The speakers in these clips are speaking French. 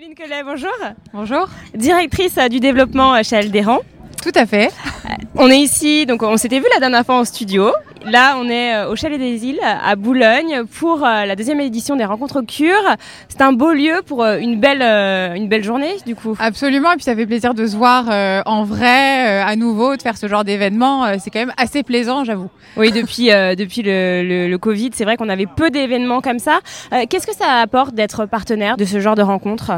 Pauline Collet, bonjour. Bonjour. Directrice euh, du développement chez Aldéran. Tout à fait. On est ici, donc on s'était vu la dernière fois en studio. Là, on est euh, au Chalet des Îles, à Boulogne, pour euh, la deuxième édition des Rencontres Cure. C'est un beau lieu pour une belle, une belle journée, du coup. Absolument, et puis ça fait plaisir de se voir en vrai, à nouveau, de faire ce genre d'événement. C'est quand même assez plaisant, j'avoue. Oui, depuis, depuis le, le Covid, c'est vrai qu'on avait peu d'événements comme ça. Qu'est-ce que ça apporte d'être partenaire de ce genre de rencontres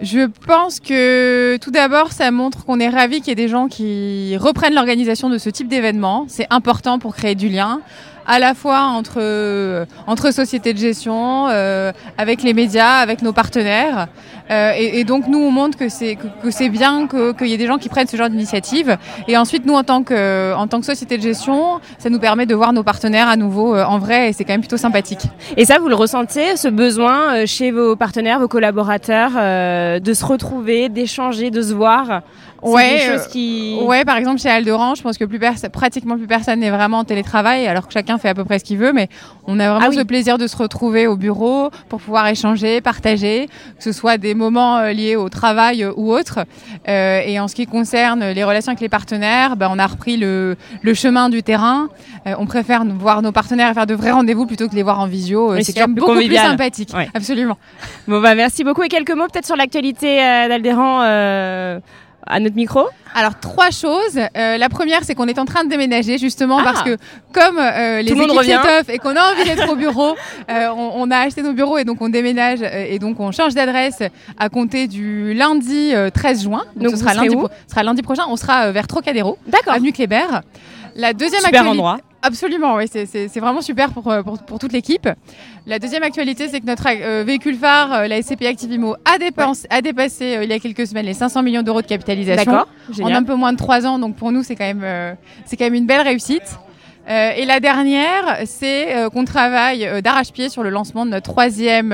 je pense que tout d'abord, ça montre qu'on est ravis qu'il y ait des gens qui reprennent l'organisation de ce type d'événement. C'est important pour créer du lien à la fois entre, euh, entre sociétés de gestion, euh, avec les médias, avec nos partenaires. Euh, et, et, donc nous, on montre que c'est que, que c'est bien qu'il y ait des gens qui prennent ce genre d'initiative. Et ensuite, nous, en tant que en tant que société de gestion, ça nous permet de voir nos partenaires à nouveau en vrai, et c'est quand même plutôt sympathique. Et ça, vous le ressentez, ce besoin chez vos partenaires, vos collaborateurs, de se retrouver, d'échanger, de se voir? Ouais, des qui... ouais, par exemple chez Alderan, je pense que plus pratiquement plus personne n'est vraiment en télétravail, alors que chacun fait à peu près ce qu'il veut, mais on a vraiment ah le plaisir de se retrouver au bureau pour pouvoir échanger, partager, que ce soit des moments euh, liés au travail euh, ou autres. Euh, et en ce qui concerne les relations avec les partenaires, ben, on a repris le, le chemin du terrain. Euh, on préfère voir nos partenaires et faire de vrais rendez-vous plutôt que de les voir en visio. c'est quand même beaucoup plus sympathique. Absolument. Bon, bah, merci beaucoup. Et quelques mots peut-être sur l'actualité d'Alderan à notre micro Alors trois choses. Euh, la première, c'est qu'on est en train de déménager justement parce ah. que comme euh, les équipes revient. et qu'on a envie d'être au bureau, euh, on, a acheté nos bureaux et donc on déménage et donc on change d'adresse à compter du lundi 13 juin. Donc, ce sera lundi, sera lundi prochain. On sera vers Trocadéro, avenue Kléber. La deuxième Super endroit. Absolument, oui, c'est vraiment super pour, pour, pour toute l'équipe. La deuxième actualité, c'est que notre euh, véhicule phare, euh, la SCP Activimo, a, dépense, a dépassé euh, il y a quelques semaines les 500 millions d'euros de capitalisation en un peu moins de trois ans. Donc pour nous, c'est quand même c'est quand même une belle réussite. et la dernière, c'est qu'on travaille d'arrache-pied sur le lancement de notre troisième,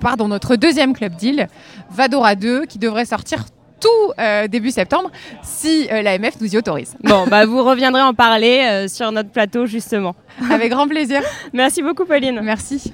pardon, notre deuxième club deal, Vadora 2, qui devrait sortir tout euh, début septembre si euh, l'AMF nous y autorise. Bon, bah vous reviendrez en parler euh, sur notre plateau justement. Avec grand plaisir. Merci beaucoup Pauline. Merci.